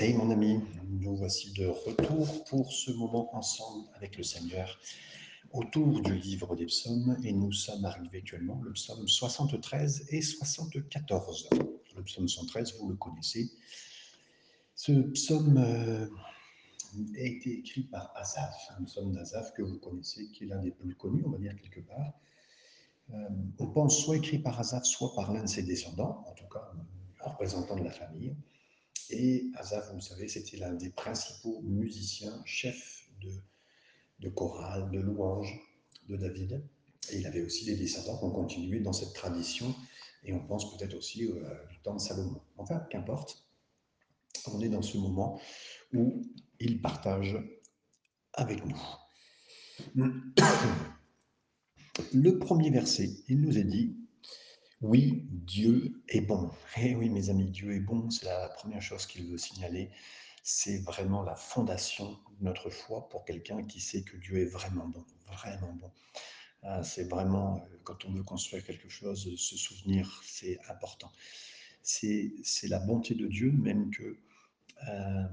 Et mon ami, nous voici de retour pour ce moment ensemble avec le Seigneur autour du livre des psaumes et nous sommes arrivés actuellement le psaume 73 et 74. Le psaume 113, vous le connaissez. Ce psaume euh, a été écrit par Asaph, un psaume d'Asaph que vous connaissez, qui est l'un des plus connus, on va dire quelque part. Euh, on pense soit écrit par Asaph, soit par l'un de ses descendants, en tout cas un représentant de la famille. Et Asaph, vous le savez, c'était l'un des principaux musiciens, chefs de, de chorale, de louange de David. Et il avait aussi des descendants qui ont continué dans cette tradition. Et on pense peut-être aussi euh, du temps de Salomon. Enfin, qu'importe, on est dans ce moment où il partage avec nous. Le premier verset, il nous est dit oui, Dieu est bon. Eh oui, mes amis, Dieu est bon, c'est la première chose qu'il veut signaler. C'est vraiment la fondation de notre foi pour quelqu'un qui sait que Dieu est vraiment bon, vraiment bon. Ah, c'est vraiment, euh, quand on veut construire quelque chose, se souvenir, c'est important. C'est la bonté de Dieu, même que euh,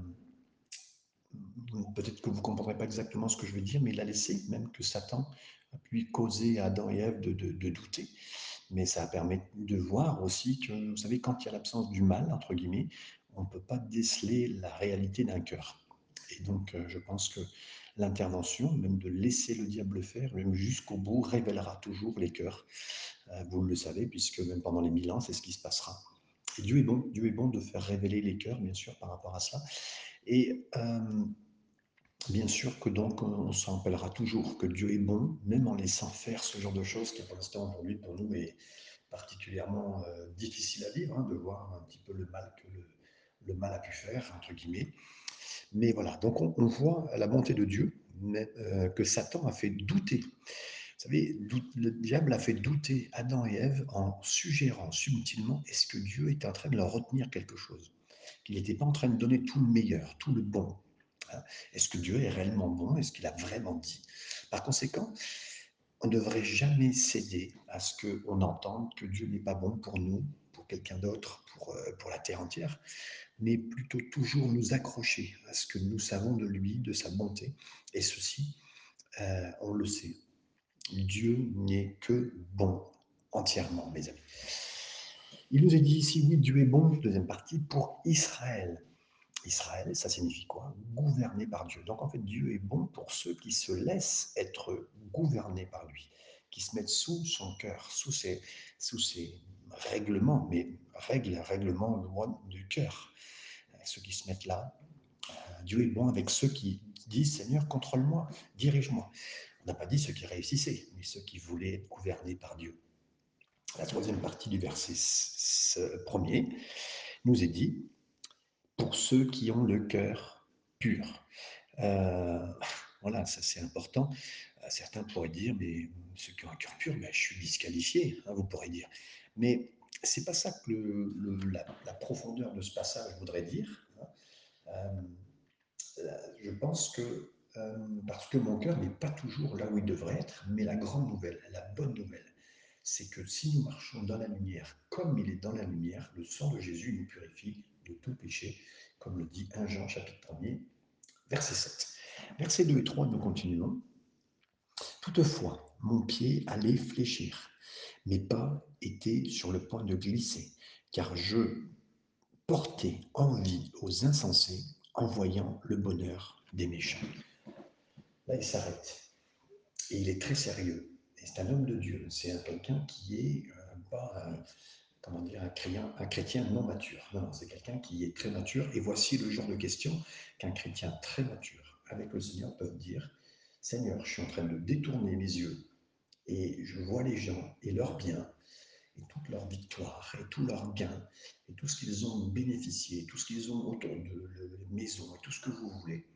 peut-être que vous ne comprendrez pas exactement ce que je veux dire, mais il a laissé même que Satan a pu causer à Adam et Ève de, de douter mais ça permet de voir aussi que, vous savez, quand il y a l'absence du mal, entre guillemets, on ne peut pas déceler la réalité d'un cœur. Et donc, euh, je pense que l'intervention, même de laisser le diable faire, même jusqu'au bout, révélera toujours les cœurs. Euh, vous le savez, puisque même pendant les mille ans, c'est ce qui se passera. Et Dieu est bon, Dieu est bon de faire révéler les cœurs, bien sûr, par rapport à cela. Et euh, Bien sûr que donc on s'en rappellera toujours que Dieu est bon, même en laissant faire ce genre de choses qui pour l'instant aujourd'hui pour nous est particulièrement euh, difficile à vivre, hein, de voir un petit peu le mal que le, mal a pu faire, entre guillemets. Mais voilà, donc on, voit la bonté de Dieu, euh, que Satan a fait douter. Vous savez, le diable a fait douter Adam et Ève en suggérant subtilement est-ce que Dieu était en train de leur retenir quelque chose? Qu'il n'était pas en train de donner tout le meilleur, tout le bon est-ce que Dieu est réellement bon? Est-ce qu'il a vraiment dit? Par conséquent, on ne devrait jamais céder à ce qu'on entende que Dieu n'est pas bon pour nous, pour quelqu'un d'autre, pour, euh, pour la terre entière, mais plutôt toujours nous accrocher à ce que nous savons de lui, de sa bonté. Et ceci, euh, on le sait, Dieu n'est que bon entièrement, mes amis. Il nous est dit ici, oui, Dieu est bon, deuxième partie, pour Israël. Israël, ça signifie quoi? Gouverné par Dieu. Donc en fait, Dieu est bon pour ceux qui se laissent être gouvernés par lui, qui se mettent sous son cœur, sous ses, sous ses règlements, mais règles, règlements du cœur. Ceux qui se mettent là, euh, Dieu est bon avec ceux qui disent Seigneur, contrôle-moi, dirige-moi. On n'a pas dit ceux qui réussissaient, mais ceux qui voulaient être gouvernés par Dieu. La troisième partie du verset premier nous est dit pour ceux qui ont le cœur pur. Euh, voilà, ça c'est important. Euh, certains pourraient dire, mais ceux qui ont un cœur pur, mais je suis disqualifié, hein, vous pourrez dire. Mais c'est pas ça que la, profondeur de ce passage voudrait dire. Hein. Euh, je pense que parce que mon cœur n'est pas toujours là où il devrait être, mais la grande nouvelle, la bonne nouvelle, c'est que si nous marchons dans la lumière comme il est dans la lumière, le sang de Jésus nous purifie de tout péché, comme le dit 1 Jean chapitre 1er, verset 7. Versets 2 et 3, nous continuons. Toutefois, mon pied allait fléchir, mes pas étaient sur le point de glisser, car je portais envie aux insensés en voyant le bonheur des méchants. Là, il s'arrête. Et il est très sérieux. Et c'est un homme de Dieu. C'est quelqu'un qui est euh, pas comment dire, un chrétien, non mature. Non, non c'est quelqu'un qui est très mature. Et voici le genre de questions qu'un chrétien très mature avec le Seigneur peut dire Seigneur, je suis en train de détourner mes yeux et je vois les gens et leurs biens et toute leur victoire et tous leurs gains et tout ce qu'ils ont bénéficié, tout ce qu'ils ont autour de la maison et tout ce que vous voulez.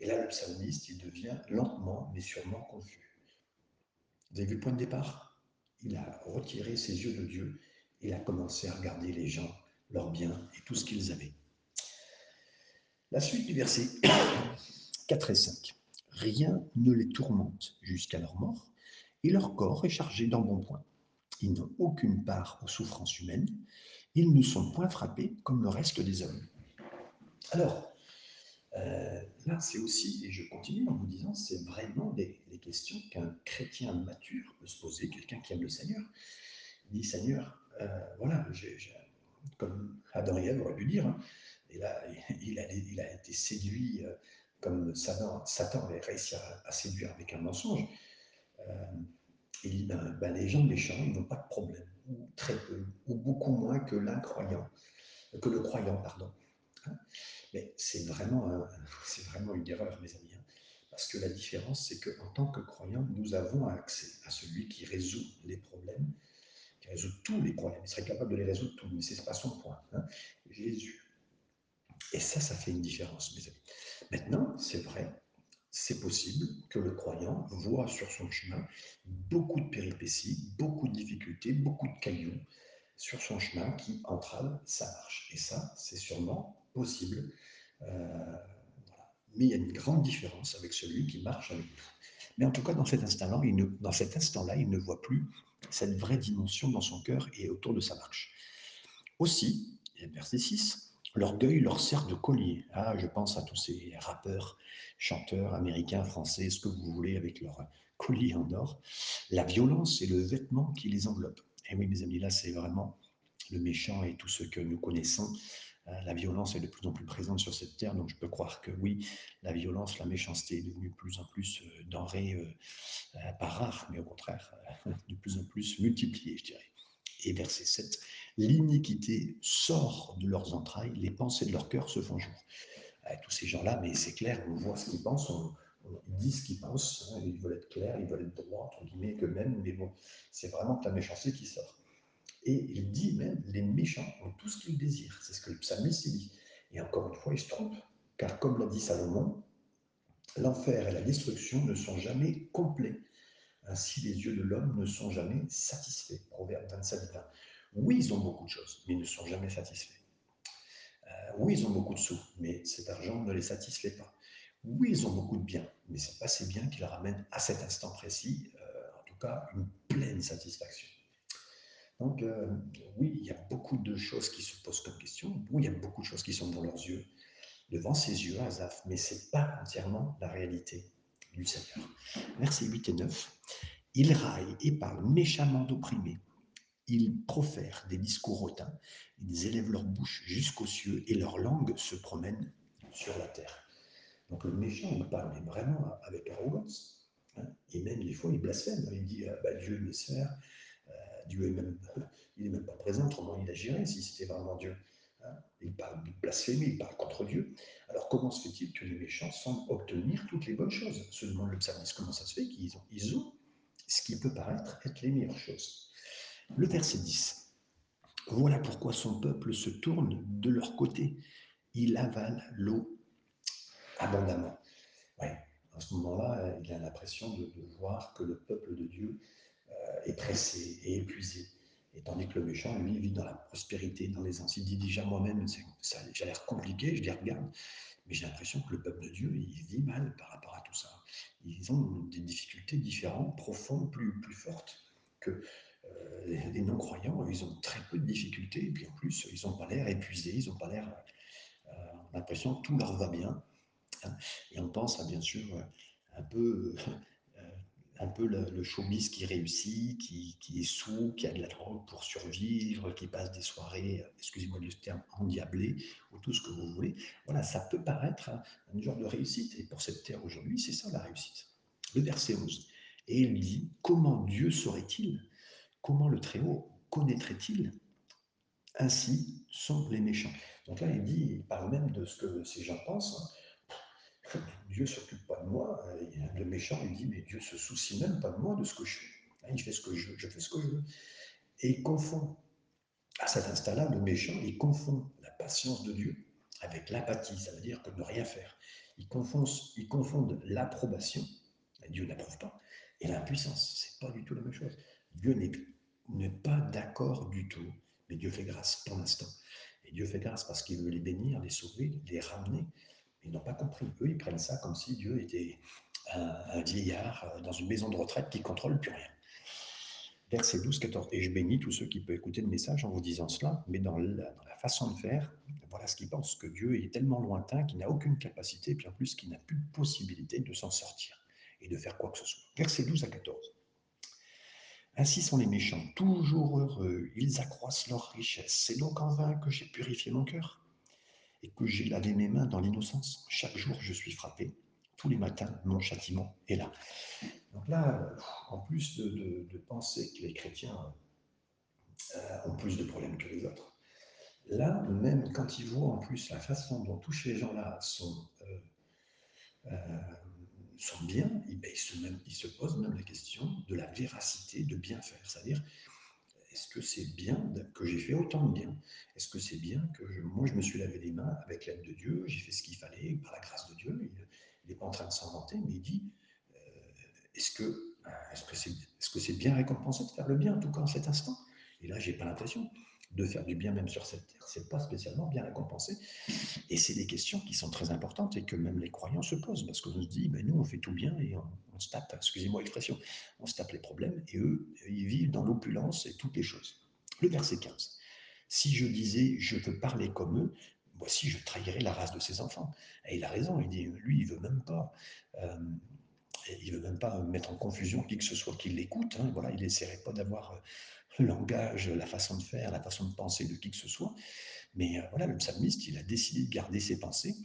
Et là, le psalmiste, il devient lentement mais sûrement confus. Vous avez vu le point de départ? Il a retiré ses yeux de Dieu il a commencé à regarder les gens, leurs biens et tout ce qu'ils avaient. La suite du verset 4 et 5. Rien ne les tourmente jusqu'à leur mort, et leur corps est chargé d'embonpoint. Ils n'ont aucune part aux souffrances humaines, ils ne sont point frappés comme le reste des hommes. Alors, là, c'est aussi, et je continue en vous disant, c'est vraiment des, questions qu'un chrétien mature peut se poser, quelqu'un qui aime le Seigneur. Il dit, Seigneur, euh, voilà, comme Adam et Ève auraient pu dire, hein, et là, il a, il a été séduit euh, comme Satan, Satan avait réussi à, séduire avec un mensonge. Euh, ben, ben, les gens méchants, ils n'ont pas de problème, ou très peu, ou beaucoup moins que l'incroyant, que le croyant, pardon. Hein. Mais c'est vraiment, vraiment une erreur, mes amis. Hein. Parce que la différence, c'est qu'en tant que croyant, nous avons accès à celui qui résout les problèmes, tous les problèmes. Il serait capable de les résoudre tous, mais ce n'est pas son point. Hein. Jésus. Et ça, ça fait une différence, mes. Maintenant, c'est vrai, c'est possible que le croyant voit sur son chemin beaucoup de péripéties, beaucoup de difficultés, beaucoup de cailloux sur son chemin qui entravent sa marche. Et ça, c'est sûrement possible. Euh, Mais il y a une grande différence avec celui qui marche avec nous. Mais en tout cas, dans cet instant-là, il, ne, dans voit plus cette vraie dimension dans son cœur et autour de sa marche. Aussi, verset 6, l'orgueil leur sert de collier. Ah, je pense à tous ces rappeurs, chanteurs américains, français, ce que vous voulez, avec leur collier en or. La violence est le vêtement qui les enveloppe. Et oui, mes amis, là, c'est vraiment le méchant et tout ce que nous connaissons la violence est de plus en plus présente sur cette terre, donc je peux croire que oui, la violence, la méchanceté est devenue de plus en plus euh, denrée, euh, pas rare, mais au contraire, de plus en plus multipliée, je dirais. Et verset 7, l'iniquité sort de leurs entrailles, les pensées de leur cœur se font jour. tous ces gens-là, mais c'est clair, on voit ce qu'ils pensent, ils disent ce qu'ils pensent, hein, ils veulent être clairs, ils veulent être droits, entre guillemets, que même, mais bon, c'est vraiment la méchanceté qui sort. Et il dit même, les méchants ont tout ce qu'ils désirent. C'est ce que le psalmiste dit. Et encore une fois, il se trompe. Car comme l'a dit Salomon, l'enfer et la destruction ne sont jamais complets. Ainsi, les yeux de l'homme ne sont jamais satisfaits. Proverbe 27, 20. Oui, ils ont beaucoup de choses, mais ils ne sont jamais satisfaits. Euh, oui, ils ont beaucoup de sous, mais cet argent ne les satisfait pas. Oui, ils ont beaucoup de biens, mais c'est pas ces biens qui leur amènent à cet instant précis, euh, en tout cas, une pleine satisfaction. Donc, euh, oui, il y a beaucoup de choses qui se posent comme question. Oui, il y a beaucoup de choses qui sont dans leurs yeux, devant ses yeux, Azaf, mais ce n'est pas entièrement la réalité du Seigneur. Versets 8 et 9. Ils raillent et parlent méchamment d'opprimés. Ils profèrent des discours hautains. Ils élèvent leur bouche jusqu'aux cieux et leur langue se promène sur la terre. Donc le méchant, il parle vraiment avec arrogance. Hein. et même des fois, il blasphème. Il dit ah, bah, Dieu me sert, Dieu est même, il n'est même pas présent, autrement il agirait si c'était vraiment Dieu. Hein. il parle de blasphémie, il parle contre Dieu. Alors comment se fait-il que les méchants semblent obtenir toutes les bonnes choses? Se demande le psalmiste comment ça se fait qu'ils ont, ils ont ce qui peut paraître être les meilleures choses? Le verset 10. Voilà pourquoi son peuple se tourne de leur côté. Il avale l'eau abondamment. Ouais, à ce moment-là, il a l'impression de, voir que le peuple de Dieu est pressé et épuisé. Et tandis que le méchant, lui, vit dans la prospérité, dans l'aisance. Il dit déjà moi-même, ça, a l'air compliqué, je les regarde, mais j'ai l'impression que le peuple de Dieu, il vit mal par rapport à tout ça. Ils ont des difficultés différentes, profondes, plus, plus fortes que euh, les, non-croyants. Ils ont très peu de difficultés, et puis en plus, ils n'ont pas l'air épuisés, ils n'ont pas l'air... Euh, on a l'impression que tout leur va bien. Et on pense à, bien sûr, un peu un peu le, le, showbiz qui réussit, qui, est sous, qui a de la drogue pour survivre, qui passe des soirées, excusez-moi le terme, endiablées, ou tout ce que vous voulez. Voilà, ça peut paraître un, genre de réussite. Et pour cette terre aujourd'hui, c'est ça la réussite. Le verset 11. Et il dit, comment Dieu saurait-il? Comment le Très-Haut connaîtrait-il? Ainsi sont les méchants. Donc là, il dit, il parle même de ce que ces gens pensent. Hein. Dieu s'occupe pas de moi. le méchant, il dit, mais Dieu se soucie même pas de moi, de ce que je fais. Hein, il fait ce que je veux, je fais ce que je veux. Et il confond, à cet instant-là, le méchant, il confond la patience de Dieu avec l'apathie, ça veut dire que ne rien faire. Il confond, il confondent l'approbation, Dieu n'approuve pas, et l'impuissance. C'est pas du tout la même chose. Dieu n'est pas d'accord du tout, mais Dieu fait grâce pour l'instant. Et Dieu fait grâce parce qu'il veut les bénir, les sauver, les ramener. Ils n'ont pas compris. Eux, ils prennent ça comme si Dieu était un, vieillard euh, dans une maison de retraite qui contrôle plus rien. Verset 12, 14. Et je bénis tous ceux qui peuvent écouter le message en vous disant cela, mais dans la, dans la façon de faire, voilà ce qu'ils pensent, que Dieu est tellement lointain qu'il n'a aucune capacité, puis en plus qu'il n'a plus de possibilité de s'en sortir et de faire quoi que ce soit. Verset 12 à 14. Ainsi sont les méchants, toujours heureux, ils accroissent leur richesse. C'est donc en vain que j'ai purifié mon cœur et que j'ai lavé mes mains dans l'innocence. Chaque jour, je suis frappé. Tous les matins, mon châtiment est là. Donc là, en plus de, penser que les chrétiens euh, ont plus de problèmes que les autres, là, même quand ils voient en plus la façon dont tous ces gens-là sont, euh, euh, bien, eh ben, ils, se ils se posent même la question de la véracité de bien faire. C'est-à-dire, est-ce que c'est bien que j'ai fait autant de bien? Est-ce que c'est bien que moi je me suis lavé les mains avec l'aide de Dieu, j'ai fait ce qu'il fallait par la grâce de Dieu Il n'est pas en train de s'inventer, mais il dit euh, est-ce que est-ce que c'est est -ce c'est bien récompensé de faire le bien, en tout cas en cet instant? Et là, j'ai pas l'impression de faire du bien même sur cette terre, c'est pas spécialement bien récompensé. Et c'est des questions qui sont très importantes et que même les croyants se posent parce qu'on se dit, ben nous on fait tout bien et on, se tape, excusez-moi l'expression, on se tape les problèmes et eux, ils vivent dans l'opulence et toutes les choses. Le verset 15. Si je disais, je veux parler comme eux, voici, je trahirais la race de ses enfants. Et il a raison, il dit, lui, il veut même pas. Euh, il veut même pas mettre en confusion qui que ce soit qui l'écoute. Hein, voilà, il n'essaierait pas d'avoir le langage, la façon de faire, la façon de penser de qui que ce soit. Mais euh, voilà, le psalmiste, il a décidé de garder ses pensées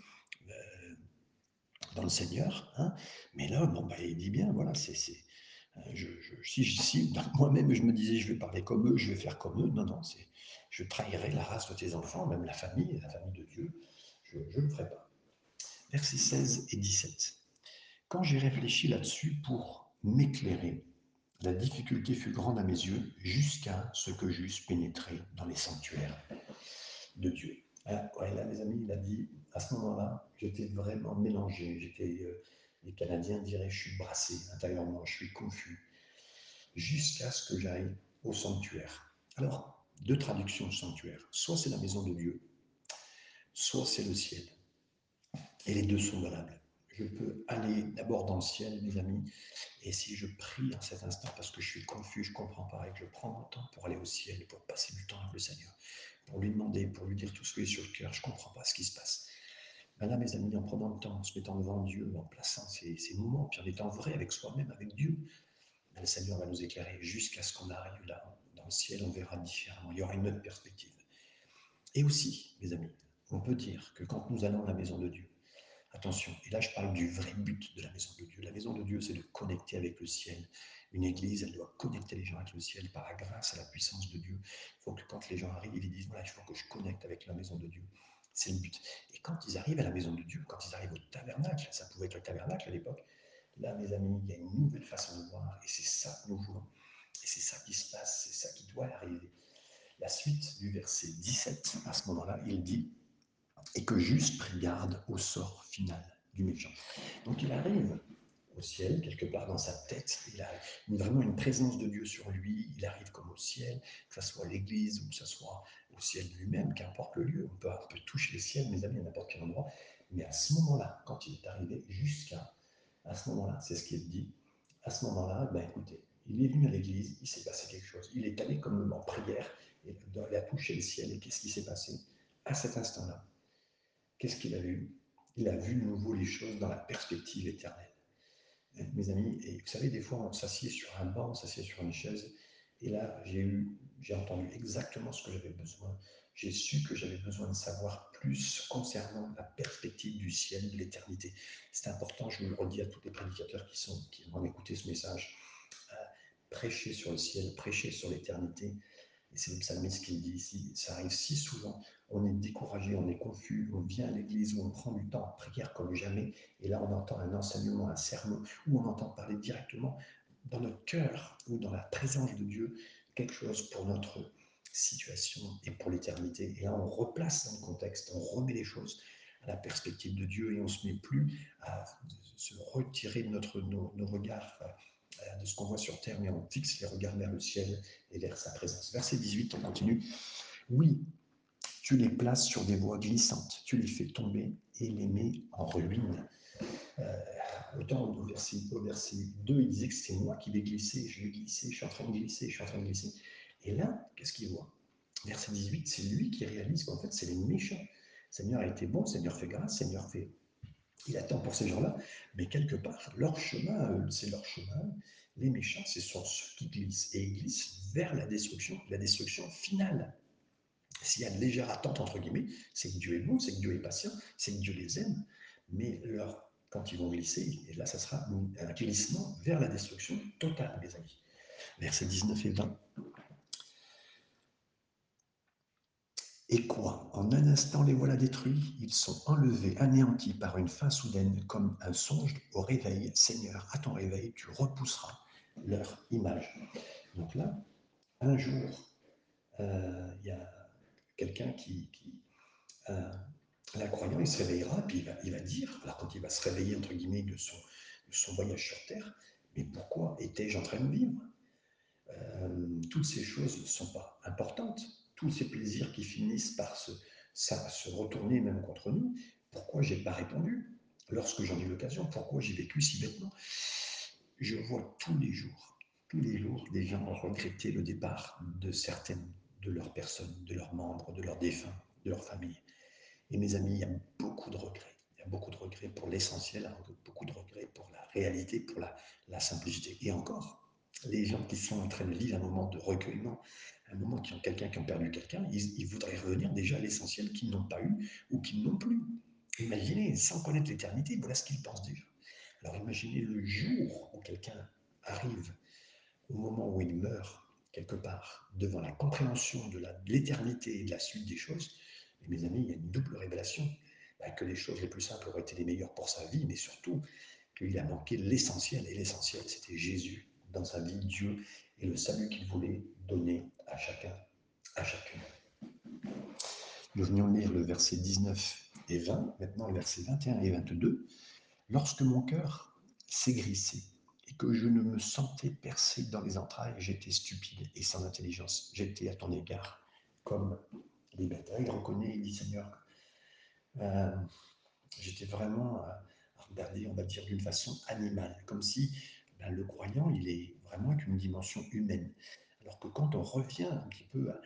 euh, dans le Seigneur. Hein. Mais là, bon, bah, il dit bien, voilà, c'est. Euh, je, je, si, si moi-même je me disais je vais parler comme eux, je vais faire comme eux, non, non, c'est je trahirai la race de tes enfants, même la famille, la famille de Dieu, je ne le ferai pas. Versets 16 et 17. Quand j'ai réfléchi là-dessus pour m'éclairer, la difficulté fut grande à mes yeux jusqu'à ce que j'eusse pénétré dans les sanctuaires de Dieu. Ah, ouais, là, mes amis, il a dit, à ce moment-là, j'étais vraiment mélangé. J'étais, euh, les Canadiens diraient, je suis brassé intérieurement, je suis confus, jusqu'à ce que j'aille au sanctuaire. Alors, deux traductions de sanctuaire. Soit c'est la maison de Dieu, soit c'est le ciel. Et les deux sont valables. Je peux aller d'abord dans le ciel, mes amis, et si je prie en cet instant parce que je suis confus, je comprends pas, et que je prends mon temps pour aller au ciel, pour passer du temps avec le Seigneur, pour lui demander, pour lui dire tout ce qui est sur le cœur, je comprends pas ce qui se passe. Ben là, mes amis, en prenant le temps, en se mettant devant Dieu, en plaçant ces, ces moments, puis en étant vrai avec soi-même, avec Dieu, ben le Seigneur va nous éclairer jusqu'à ce qu'on arrive là, dans le ciel, on verra différemment. Il y aura une autre perspective. Et aussi, mes amis, on peut dire que quand nous allons à la maison de Dieu, attention, et là je parle du vrai but de la maison de Dieu. La maison de Dieu, c'est de connecter avec le ciel. Une église, elle doit connecter les gens avec le ciel par la grâce, à la puissance de Dieu. Il faut que quand les gens arrivent, ils disent, voilà, il faut que je connecte avec la maison de Dieu. C'est le but. Et quand ils arrivent à la maison de Dieu, quand ils arrivent au tabernacle, ça pouvait être le tabernacle à l'époque, là, mes amis, il y a une nouvelle façon de voir, et c'est ça que nous voulons. Et c'est ça qui se passe, c'est ça qui doit arriver. La suite du verset 17, à ce moment-là, il dit Et que juste pris garde au sort final du méchant. Donc il arrive au ciel, quelque part dans sa tête, il a vraiment une présence de Dieu sur lui, il arrive comme au ciel, que ce soit l'église ou que ce soit au ciel lui-même, qu'importe le lieu, on peut, toucher le ciel, mes amis, à n'importe quel endroit, mais à ce moment-là, quand il est arrivé jusqu'à, à ce moment-là, c'est ce qu'il dit, à ce moment-là, ben écoutez, il est venu à l'église, il s'est passé quelque chose. Il est allé comme en prière, il a touché le ciel. Et qu'est-ce qui s'est passé? À cet instant-là, qu'est-ce qu'il a vu? Il a vu de nouveau les choses dans la perspective éternelle. Mes amis, et vous savez, des fois, on s'assied sur un banc, on s'assied sur une chaise, et là, j'ai eu, j'ai entendu exactement ce que j'avais besoin. J'ai su que j'avais besoin de savoir plus concernant la perspective du ciel, de l'éternité. C'est important, je le redis à tous les prédicateurs qui, sont, qui vont écouter ce message prêcher sur le ciel, prêcher sur l'éternité. C'est le psalmiste qui dit ici, ça arrive si souvent, on est découragé, on est confus, on vient à l'église où on prend du temps en prière comme jamais, et là on entend un enseignement, un sermon, où on entend parler directement dans notre cœur ou dans la présence de Dieu quelque chose pour notre situation et pour l'éternité. Et là on replace dans le contexte, on remet les choses à la perspective de Dieu et on ne se met plus à se retirer de notre, nos regards de ce qu'on voit sur terre, mais on fixe les regards vers le ciel et vers sa présence. Verset 18, on continue. Oui, tu les places sur des voies glissantes, tu les fais tomber et les mets en ruine. Euh, autant au verset, au verset 2, il disait que c'est moi qui vais glisser, je vais glisser, je suis en train de glisser, je suis en train de glisser. Et là, qu'est-ce qu'il voit? Verset 18, c'est lui qui réalise qu'en fait, c'est les méchants. Seigneur a été bon, Seigneur fait grâce, Seigneur fait. Il attend pour ces gens-là, mais quelque part, leur chemin, c'est leur chemin. Les méchants, ce sont ceux qui glissent, et ils glissent vers la destruction, la destruction finale. S'il y a une légère attente, entre guillemets, c'est que Dieu est bon, c'est que Dieu est patient, c'est que Dieu les aime, mais leur, quand ils vont glisser, et là, ça sera un glissement vers la destruction totale, mes amis. Versets 19 et 20. Et quoi? En un instant, les voilà détruits, ils sont enlevés, anéantis par une fin soudaine, comme un songe au réveil. Seigneur, à ton réveil, tu repousseras leur image. Donc là, un jour, euh, il y a quelqu'un qui, qui euh, l'incroyant, il se réveillera, puis il va, il va, dire, alors quand il va se réveiller, entre guillemets, de son, voyage sur Terre, mais pourquoi étais-je en train de vivre? Euh, Toutes ces choses ne sont pas importantes tous ces plaisirs qui finissent par se, ça, se retourner même contre nous, pourquoi j'ai pas répondu? Lorsque j'en ai l'occasion Pourquoi j'ai vécu si bêtement? Je vois tous les jours, tous les jours, des gens regretter le départ de certaines de leurs personnes, de leurs membres, de leurs défunts, de leur famille. Et mes amis, il y a beaucoup de regrets. Il y a beaucoup de regrets pour l'essentiel, hein, beaucoup de regrets pour la réalité, pour la, la simplicité. Et encore, les gens qui sont en train de vivre un moment de recueillement, un moment qui ont quelqu'un qui ont perdu quelqu'un, ils, voudraient revenir déjà à l'essentiel qu'ils n'ont pas eu ou qu'ils n'ont plus. Imaginez, sans connaître l'éternité, voilà ce qu'ils pensent déjà. Alors imaginez le jour où quelqu'un arrive au moment où il meurt quelque part devant la compréhension de l'éternité et de la suite des choses. Mes amis, il y a une double révélation. Bah, que les choses les plus simples auraient été les meilleures pour sa vie, mais surtout qu'il a manqué l'essentiel. Et l'essentiel, c'était Jésus dans sa vie, Dieu, et le salut qu'il voulait donner à chacun, à chacune. Nous venions lire le verset 19 et 20, maintenant le verset 21 et 22. Lorsque mon cœur s'aigrissait et que je ne me sentais percé dans les entrailles, j'étais stupide et sans intelligence. J'étais à ton égard comme les bêtes. Il reconnaît, il dit Seigneur, euh, j'étais vraiment à regarder, on va dire, d'une façon animale, comme si ben, le croyant, il est vraiment avec une dimension humaine. Alors que quand on revient un petit peu à,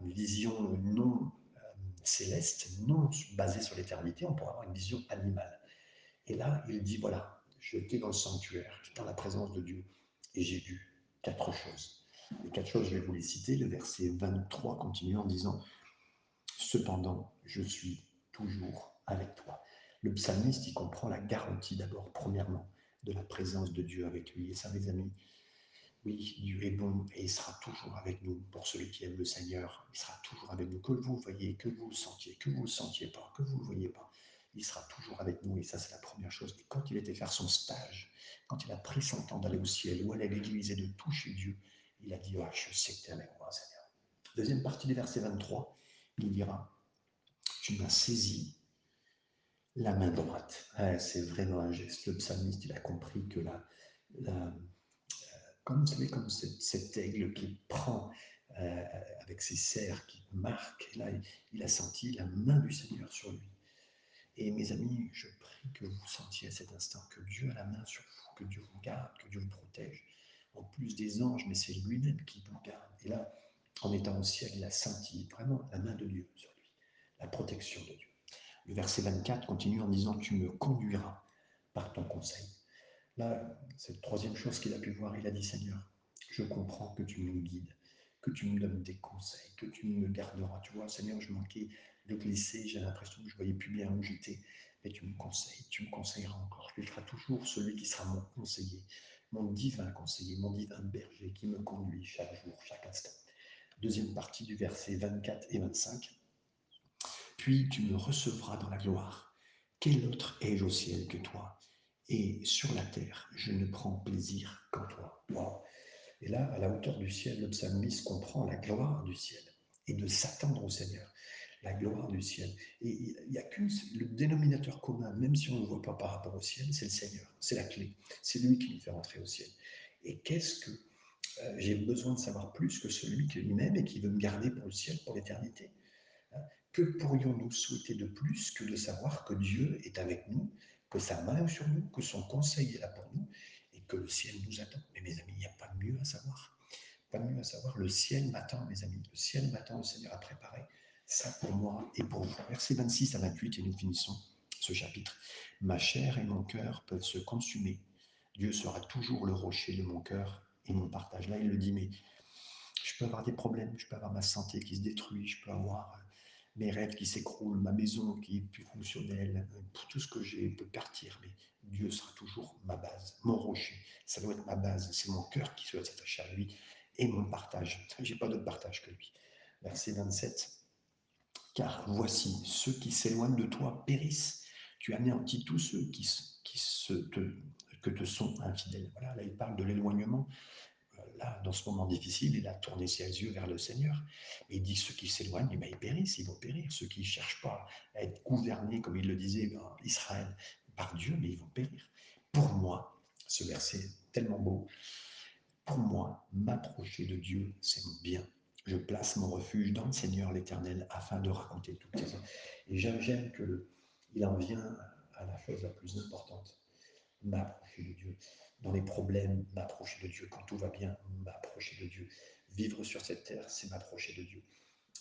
une vision non euh, céleste, non basée sur l'éternité, on pourra avoir une vision animale. Et là, il dit, voilà, j'étais dans le sanctuaire, j'étais dans la présence de Dieu, et j'ai vu quatre choses. Les quatre choses, je vais vous les citer. Le verset 23 continue en disant, Cependant, je suis toujours avec toi. Le psalmiste, il comprend la garantie d'abord, premièrement, de la présence de Dieu avec lui. Et ça, mes amis, oui, Dieu est bon et il sera toujours avec nous. Pour celui qui aime le Seigneur, il sera toujours avec nous. Que vous voyez, que vous le sentiez, que vous ne le sentiez pas, que vous ne le voyez pas, il sera toujours avec nous. Et ça, c'est la première chose. Et quand il était faire son stage, quand il a pris son temps d'aller au ciel ou aller à l'église et de toucher Dieu, il a dit, ah, je sais que tu es avec moi, Seigneur. Deuxième partie du verset 23, il dira, tu m'as saisi la main droite. c'est vraiment un geste. Le psalmiste, il a compris que la comme vous savez, comme cet, aigle qui prend euh, avec ses serres, qui marque, et là, il, a senti la main du Seigneur sur lui. Et mes amis, je prie que vous sentiez à cet instant que Dieu a la main sur vous, que Dieu vous garde, que Dieu vous protège. En plus des anges, mais c'est lui-même qui vous garde. Et là, en étant au ciel, il a senti vraiment la main de Dieu sur lui, la protection de Dieu. Le verset 24 continue en disant, tu me conduiras par ton conseil. Là, cette troisième chose qu'il a pu voir, il a dit Seigneur, je comprends que tu me guides, que tu me donnes des conseils, que tu me garderas. Tu vois, Seigneur, je manquais de glisser, j'ai l'impression que je voyais plus bien où j'étais, mais tu me conseilles, tu me conseilleras encore. Tu seras toujours celui qui sera mon conseiller, mon divin conseiller, mon divin berger qui me conduit chaque jour, chaque instant. Deuxième partie du verset 24 et 25. Puis tu me recevras dans la gloire. Quel autre ai-je au ciel que toi? Et sur la terre, je ne prends plaisir qu'en toi. Et là, à la hauteur du ciel, le psalmiste comprend la gloire du ciel et de s'attendre au Seigneur. La gloire du ciel. Et il n'y a qu'un le dénominateur commun, même si on ne le voit pas par rapport au ciel, c'est le Seigneur. C'est la clé. C'est lui qui nous fait rentrer au ciel. Et qu'est-ce que euh, j'ai besoin de savoir plus que celui qui lui-même et qui veut me garder pour le ciel, pour l'éternité hein? Que pourrions-nous souhaiter de plus que de savoir que Dieu est avec nous, que sa main sur nous, que son conseil est là pour nous et que le ciel nous attend Mais mes amis, il n'y a pas mieux à savoir. Pas mieux à savoir. Le ciel m'attend, mes amis. Le ciel m'attend. Le Seigneur a préparé ça pour moi et pour vous. Versets 26 à 28 et nous finissons ce chapitre. Ma chair et mon cœur peuvent se consumer. Dieu sera toujours le rocher de mon cœur et mon partage. Là, il le dit, mais je peux avoir des problèmes, je peux avoir ma santé qui se détruit, je peux avoir mes rêves qui s'écroulent, ma maison qui est plus fonctionnelle, tout ce que j'ai peut partir, mais Dieu sera toujours ma base, mon rocher. Ça doit être ma base, c'est mon cœur qui doit s'attacher à lui et mon partage. J'ai pas d'autre partage que lui. Verset 27. Car voici, ceux qui s'éloignent de toi périssent. Tu anéantis tous ceux qui, qui se te, que te sont infidèles. Voilà, là il parle de l'éloignement là, dans ce moment difficile, il a tourné ses yeux vers le Seigneur. Et il dit ceux qui s'éloignent, eh ben, ils périssent, ils vont périr. Ceux qui ne cherchent pas à être gouvernés, comme il le disait, ben, Israël, par Dieu, mais ils vont périr. Pour moi, ce verset est tellement beau. Pour moi, m'approcher de Dieu, c'est bien. Je place mon refuge dans le Seigneur l'Éternel afin de raconter toutes ces Et j'aime qu'il en vient à la chose la plus importante, m'approcher de Dieu dans les problèmes, m'approcher de Dieu. Quand tout va bien, m'approcher de Dieu. Vivre sur cette terre, c'est m'approcher de Dieu.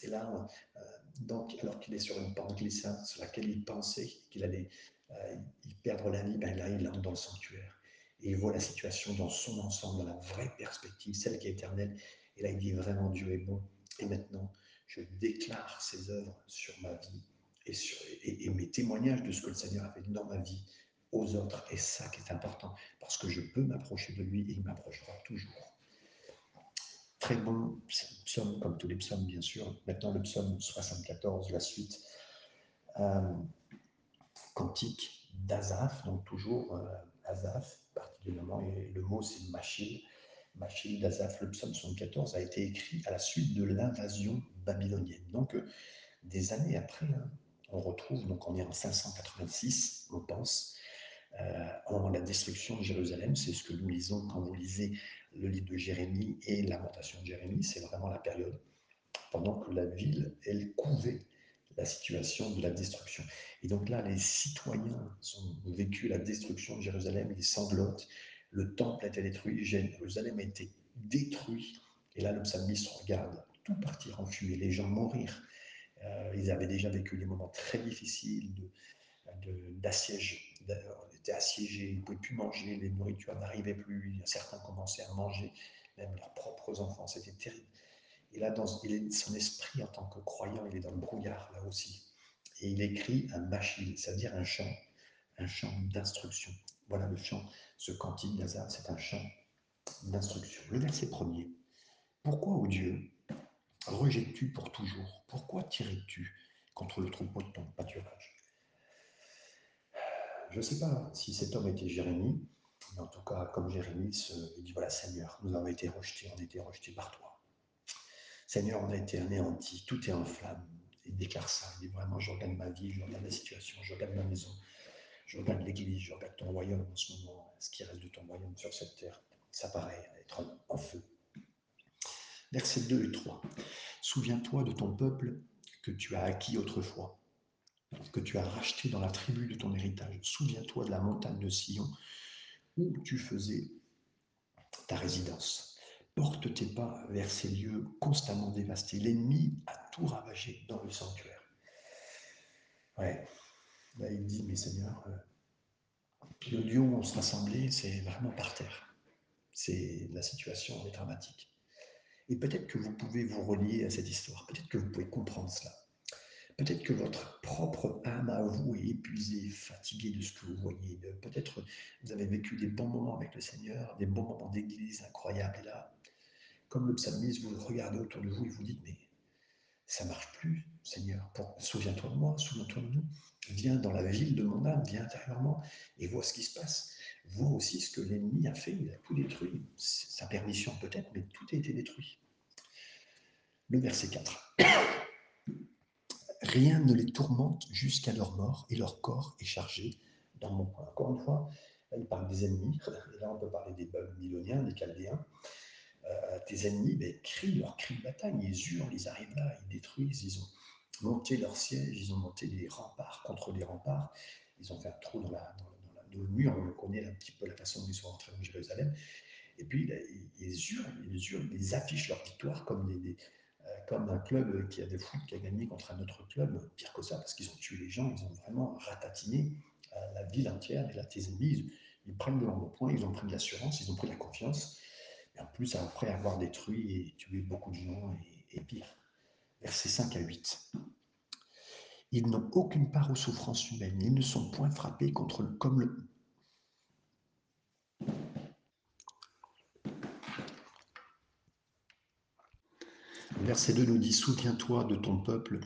Et là, euh, donc, alors qu'il est sur une pente glissante sur laquelle il pensait qu'il allait euh, perdre la vie, ben là, il entre dans le sanctuaire. Et il voit la situation dans son ensemble, dans la vraie perspective, celle qui est éternelle. Et là, il dit vraiment Dieu est bon. Et maintenant, je déclare ses œuvres sur ma vie et, sur, et mes témoignages de ce que le Seigneur a fait dans ma vie aux autres. Et ça qui est important, parce que je peux m'approcher de lui et il m'approchera toujours. Très bon psaume, comme tous les psaumes, bien sûr. Maintenant, le psaume 74, la suite. Euh, cantique d'Azaph, donc toujours euh, particulièrement, et le mot c'est Machil. Machil d'Azaph, le psaume 74, a été écrit à la suite de l'invasion babylonienne. Donc, euh, des années après, hein, on retrouve, donc on est en 586, on pense, euh, en la destruction de Jérusalem. C'est ce que nous lisons quand vous lisez le livre de Jérémie et Lamentation de Jérémie. C'est vraiment la période pendant que la ville, elle couvait la situation de la destruction. Et donc là, les citoyens ont vécu la destruction de Jérusalem, ils sanglotent, le temple a été détruit, Jérusalem a été détruit. Et là, le psalmiste regarde tout partir en fumée, les gens mourir. Euh, ils avaient déjà vécu des moments très difficiles d'assiège, de, étaient assiégés, ils ne pouvaient plus manger, les nourritures n'arrivaient plus, certains commençaient à manger même leurs propres enfants, c'était terrible. Et là, dans, son esprit en tant que croyant, il est dans le brouillard là aussi. Et il écrit un machine, c'est-à-dire un chant, un chant d'instruction. Voilà le chant, ce cantique d'Azar, c'est un chant d'instruction. Le verset premier. Pourquoi, ô Dieu, rejettes-tu pour toujours? Pourquoi tirais-tu contre le troupeau de ton pâturage? Je ne sais pas si cet homme était Jérémie, mais en tout cas, comme Jérémie, il dit voilà, Seigneur, nous avons été rejetés, on a été rejetés par toi. Seigneur, on a été anéantis, tout est en flammes. Il déclare ça. Il dit vraiment je regarde ma vie, je regarde la situation, je regarde ma maison, je regarde l'Église, je regarde ton royaume en ce moment, ce qui reste de ton royaume sur cette terre. Ça paraît être en feu. Versets 2 et 3. Souviens-toi de ton peuple que tu as acquis autrefois que tu as racheté dans la tribu de ton héritage. Souviens-toi de la montagne de Sion où tu faisais ta résidence. Porte tes pas vers ces lieux constamment dévastés. L'ennemi a tout ravagé dans le sanctuaire. Ouais. Là, il dit, mais Seigneur, euh, le lieu où on se rassemblait, c'est vraiment par terre. C'est la situation est dramatique. Et peut-être que vous pouvez vous relier à cette histoire. Peut-être que vous pouvez comprendre cela. Peut-être que votre propre âme à vous est épuisée, fatiguée de ce que vous voyez. Peut-être vous avez vécu des bons moments avec le Seigneur, des bons moments d'église incroyables. Et là, comme le psalmiste, vous regardez autour de vous et vous dites, mais ça marche plus, Seigneur. Souviens-toi de moi, souviens-toi de nous. Viens dans la ville de mon âme, viens intérieurement et vois ce qui se passe. Vois aussi ce que l'ennemi a fait, il a tout détruit. Sa permission peut-être, mais tout a été détruit. Le verset 4. Rien ne les tourmente jusqu'à leur mort et leur corps est chargé dans mon point. Encore une fois, là, il parle des ennemis. Et là, on peut parler des Babyloniens, des Chaldéens. Euh, tes ennemis ben, crient leur cri de bataille, ils hurlent, ils arrivent là, ils détruisent, ils ont, monté leur siège, ils ont monté des remparts contre des remparts, ils ont fait un trou dans, la, dans, le mur, on connaît un petit peu la façon dont ils sont rentrés dans Jérusalem, et puis ils hurlent, ils hurlent, ils affichent leur victoire comme, des, comme un club qui a des foot qui a gagné contre un autre club, pire que ça, parce qu'ils ont tué les gens, ils ont vraiment ratatiné euh, la ville entière, et la tes ennemis, ils, prennent de l'embonpoint, ils ont pris de l'assurance, ils ont pris de la confiance, et en plus après avoir détruit et tué beaucoup de gens, et, et pire. Versets 5 à 8. Ils n'ont aucune part aux souffrances humaines. Ils ne sont point frappés contre le, comme le. Verset 2 nous dit Souviens-toi de ton peuple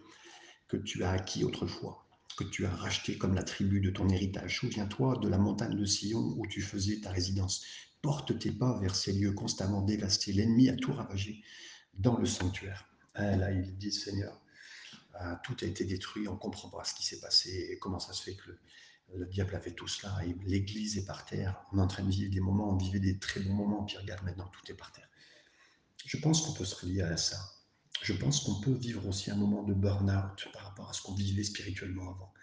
que tu as acquis autrefois, que tu as racheté comme la tribu de ton héritage. Souviens-toi de la montagne de Sion où tu faisais ta résidence. Porte tes pas vers ces lieux constamment dévastés. L'ennemi a tout ravagé dans le sanctuaire. Ah, là, il dit Seigneur, ah, tout a été détruit, on ne comprend pas ce qui s'est passé et comment ça se fait que le, diable a fait tout cela l'Église est par terre. On est en train de vivre des moments, on vivait des très bons moments, puis regarde maintenant, tout est par terre. Je pense qu'on peut se relier à ça. Je pense qu'on peut vivre aussi un moment de burn-out par rapport à ce qu'on vivait spirituellement avant.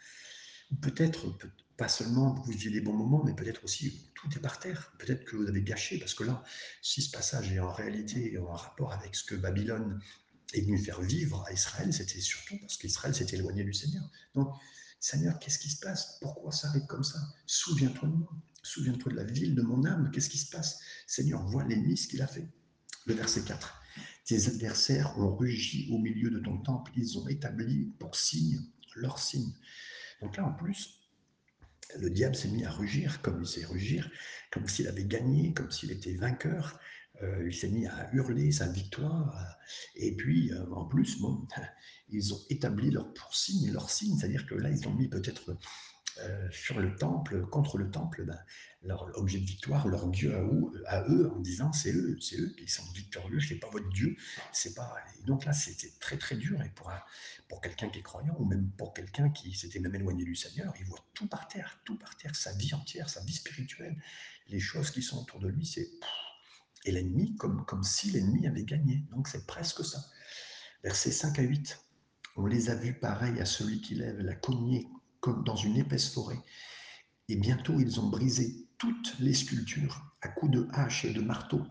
Peut-être, pas seulement vous viviez des bons moments, mais peut-être aussi tout est par terre. Peut-être que vous avez gâché, parce que là, si ce passage est en réalité en rapport avec ce que Babylone est venu faire vivre à Israël, c'était surtout parce qu'Israël s'est éloigné du Seigneur. Donc, Seigneur, qu'est-ce qui se passe? Pourquoi ça arrive comme ça? Souviens-toi de moi. Souviens-toi de la ville de mon âme. Qu'est-ce qui se passe? Seigneur, vois l'ennemi, ce qu'il a fait. Le verset 4. Tes adversaires ont rugi au milieu de ton temple. Ils ont établi pour signe leur signe. Donc là, en plus, le diable s'est mis à rugir, comme il sait rugir, comme s'il avait gagné, comme s'il était vainqueur. Euh, il s'est mis à hurler sa victoire. Et puis, euh, en plus, ils ont établi leur poursigne, leur signe, c'est-à-dire que là, ils ont mis peut-être euh, sur le temple, contre le temple, ben, leur objet de victoire, leur Dieu à eux, en disant c'est eux, c'est eux qui sont victorieux, n'ai pas votre Dieu. C'est pas. Et donc là, c'était très très dur. Et pour, pour quelqu'un qui est croyant, ou même pour quelqu'un qui s'était même éloigné du Seigneur, il voit tout par terre, tout par terre, sa vie entière, sa vie spirituelle, les choses qui sont autour de lui, c'est et l'ennemi comme, comme si l'ennemi avait gagné. Donc c'est presque ça. Versets 5 à 8. On les a vus pareils à celui qui lève la cognée comme dans une épaisse forêt. Et bientôt ils ont brisé toutes les sculptures à coups de hache et de marteau.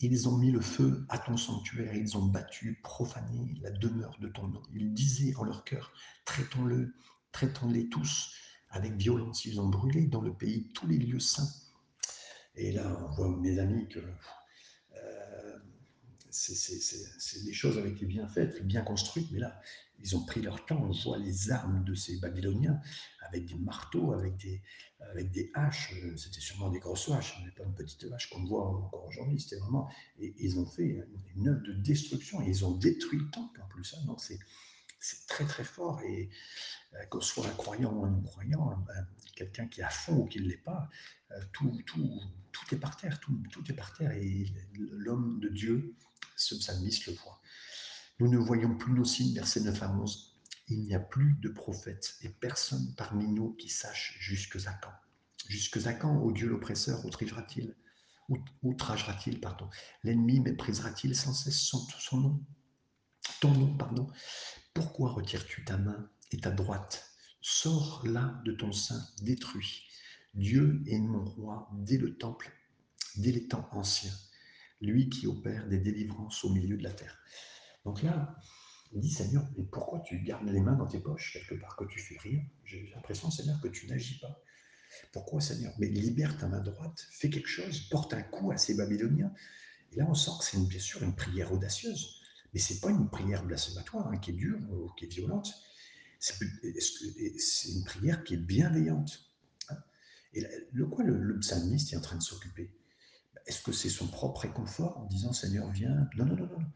Ils ont mis le feu à ton sanctuaire, ils ont battu, profané la demeure de ton nom. Ils disaient en leur cœur, traitons-le, traitons-les tous avec violence. Ils ont brûlé dans le pays tous les lieux saints et là, on voit mes amis que c'est des choses avec été bien faites, bien construites, mais là, ils ont pris leur temps. On voit les armes de ces Babyloniens avec des marteaux, avec des, avec des haches. C'était sûrement des grosses haches, mais pas une petite hache qu'on voit encore aujourd'hui. C'était vraiment. Et ils ont fait une œuvre de destruction et ils ont détruit le temple en plus. Hein. Donc c'est très très fort. Et euh, ce soit un croyant ou un non-croyant, ben, quelqu'un qui est à fond ou qui ne l'est pas, euh, tout, tout, tout est par terre, tout, tout est par terre, et l'homme de Dieu, ce psalmiste, le voit. Nous ne voyons plus nos signes, verset 9 à 11. Il n'y a plus de prophète et personne parmi nous qui sache jusque à quand. Jusque à quand, ô Dieu l'oppresseur, outragera-t-il Outragera-t-il, pardon? L'ennemi méprisera-t-il sans cesse son, nom? Ton nom, pardon? Pourquoi retires-tu ta main et ta droite? Sors là de ton sein détruit. Dieu est mon roi dès le temple, dès les temps anciens, lui qui opère des délivrances au milieu de la terre. Donc là, il dit Seigneur, mais pourquoi tu gardes les mains dans tes poches quelque part que tu fais rien J'ai l'impression, Seigneur, que tu n'agis pas. Pourquoi, Seigneur? Mais libère ta main droite, fais quelque chose, porte un coup à ces Babyloniens. Et là, on sent que c'est bien sûr une prière audacieuse, mais c'est pas une prière blasphématoire hein, qui est dure ou qui est violente. C'est une prière qui est bienveillante. Et de quoi le, psalmiste est en train de s'occuper? Est-ce que c'est son propre réconfort en disant Seigneur, viens? Non, non, non, non.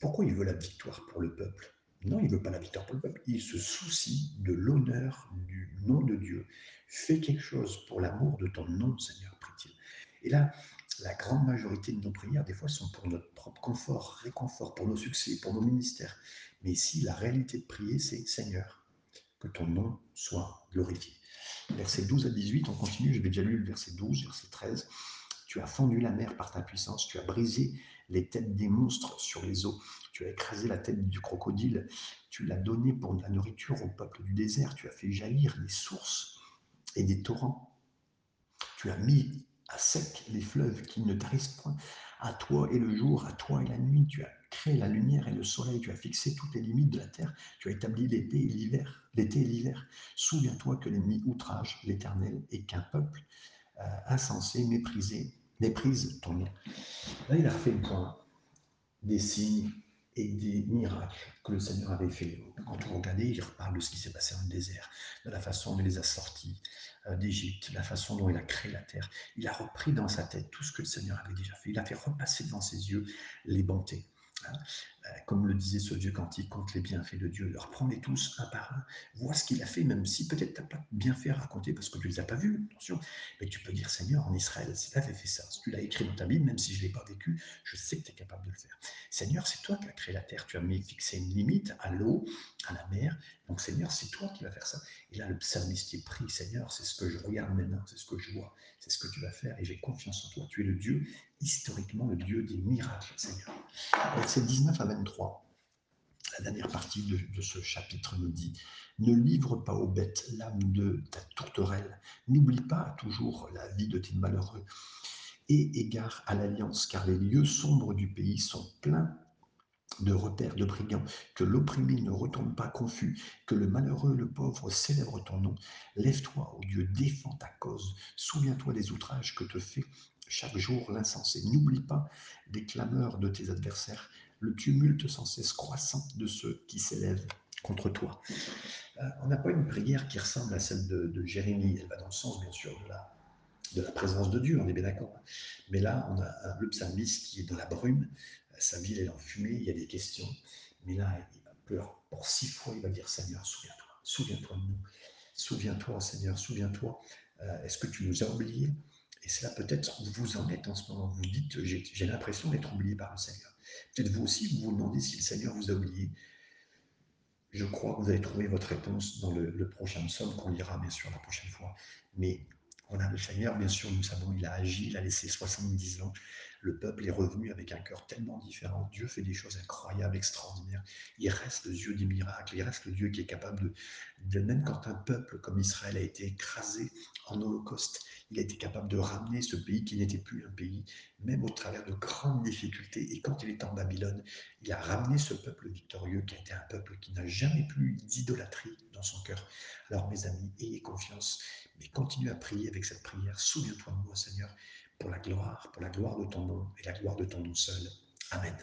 pourquoi il veut la victoire pour le peuple? Non, il ne veut pas la victoire pour le peuple. Il se soucie de l'honneur du nom de Dieu. Fais quelque chose pour l'amour de ton nom, Seigneur, prie-t-il. Et là, la grande majorité de nos prières, des fois, sont pour notre propre confort, réconfort, pour nos succès, pour nos ministères. Mais ici, la réalité de prier, c'est Seigneur, que ton nom soit glorifié versets 12 à 18, on continue, j'avais déjà lu le verset 12, verset 13. Tu as fondu la mer par ta puissance. Tu as brisé les têtes des monstres sur les eaux. Tu as écrasé la tête du crocodile. Tu l'as donné pour la nourriture au peuple du désert. Tu as fait jaillir des sources et des torrents. Tu as mis à sec les fleuves qui ne tarissent point. À toi et le jour, à toi et la nuit, tu as créé la lumière et le soleil, tu as fixé toutes les limites de la terre, tu as établi l'été et l'hiver, l'été et l'hiver. Souviens-toi que l'ennemi outrage l'Éternel et qu'un peuple euh, insensé, méprisé, nom. Là, il a fait le point des signes et des miracles que le Seigneur avait fait. Quand on regardait, il reparle de ce qui s'est passé dans le désert, de la façon dont il les a sortis euh, d'Égypte, la façon dont il a créé la terre. Il a repris dans sa tête tout ce que le Seigneur avait déjà fait. Il a fait repasser devant ses yeux les bontés. Euh, comme le disait ce Dieu cantique, compte les bienfaits de Dieu. Reprenez tous un par un. Vois ce qu'il a fait, même si peut-être tu n'as pas bien fait à raconter parce que tu ne les as pas vus, attention. Mais tu peux dire, Seigneur, en Israël, si tu avais fait ça, si tu l'as écrit dans ta Bible, même si je ne l'ai pas vécu, je sais que tu es capable de le faire. Seigneur, c'est toi qui as créé la terre. Tu as mis fixé une limite à l'eau, à la mer. Donc, Seigneur, c'est toi qui vas faire ça. Et là, le psalmiste prie, Seigneur, c'est ce que je regarde maintenant, c'est ce que je vois, c'est ce que tu vas faire et j'ai confiance en toi. Tu es le Dieu, historiquement, le Dieu des miracles, Seigneur. Verset 19 à 23 la dernière partie de, ce chapitre nous dit Ne livre pas aux bêtes l'âme de ta tourterelle, n'oublie pas toujours la vie de tes malheureux, et égare à l'alliance, car les lieux sombres du pays sont pleins de repères de brigands, que l'opprimé ne retourne pas confus, que le malheureux, le pauvre célèbre ton nom. Lève-toi, ô Dieu, défends ta cause, souviens-toi des outrages que te fait chaque jour l'insensé. N'oublie pas les clameurs de tes adversaires, le tumulte sans cesse croissant de ceux qui s'élèvent contre toi. Euh, on n'a pas une prière qui ressemble à celle de, Jérémie. Elle va dans le sens, bien sûr, de la, présence de Dieu, on est bien d'accord. Mais là, on a le psalmiste qui est dans la brume, sa ville est en fumée, il y a des questions. Mais là, il pleure pour six fois, il va dire Seigneur, souviens-toi, souviens-toi de nous. Souviens-toi, Seigneur, souviens-toi. Euh, est-ce que tu nous as oubliés? Et c'est là peut-être où vous en êtes en ce moment. Vous dites, j'ai l'impression d'être oublié par le Seigneur. Peut-être vous aussi, vous vous demandez si le Seigneur vous a oublié. Je crois que vous allez trouver votre réponse dans le, prochain psaume qu'on lira bien sûr la prochaine fois. Mais on a le Seigneur, bien sûr, nous savons, il a agi, il a laissé 70 ans le peuple est revenu avec un cœur tellement différent. Dieu fait des choses incroyables, extraordinaires. Il reste le Dieu des miracles. Il reste le Dieu qui est capable de, même quand un peuple comme Israël a été écrasé en holocauste, il a été capable de ramener ce pays qui n'était plus un pays, même au travers de grandes difficultés. Et quand il est en Babylone, il a ramené ce peuple victorieux qui a été un peuple qui n'a jamais plus d'idolâtrie dans son cœur. Alors mes amis, ayez confiance, mais continuez à prier avec cette prière. Souviens-toi de moi, Seigneur pour la gloire, pour la gloire de ton nom et la gloire de ton nom seul. Amen.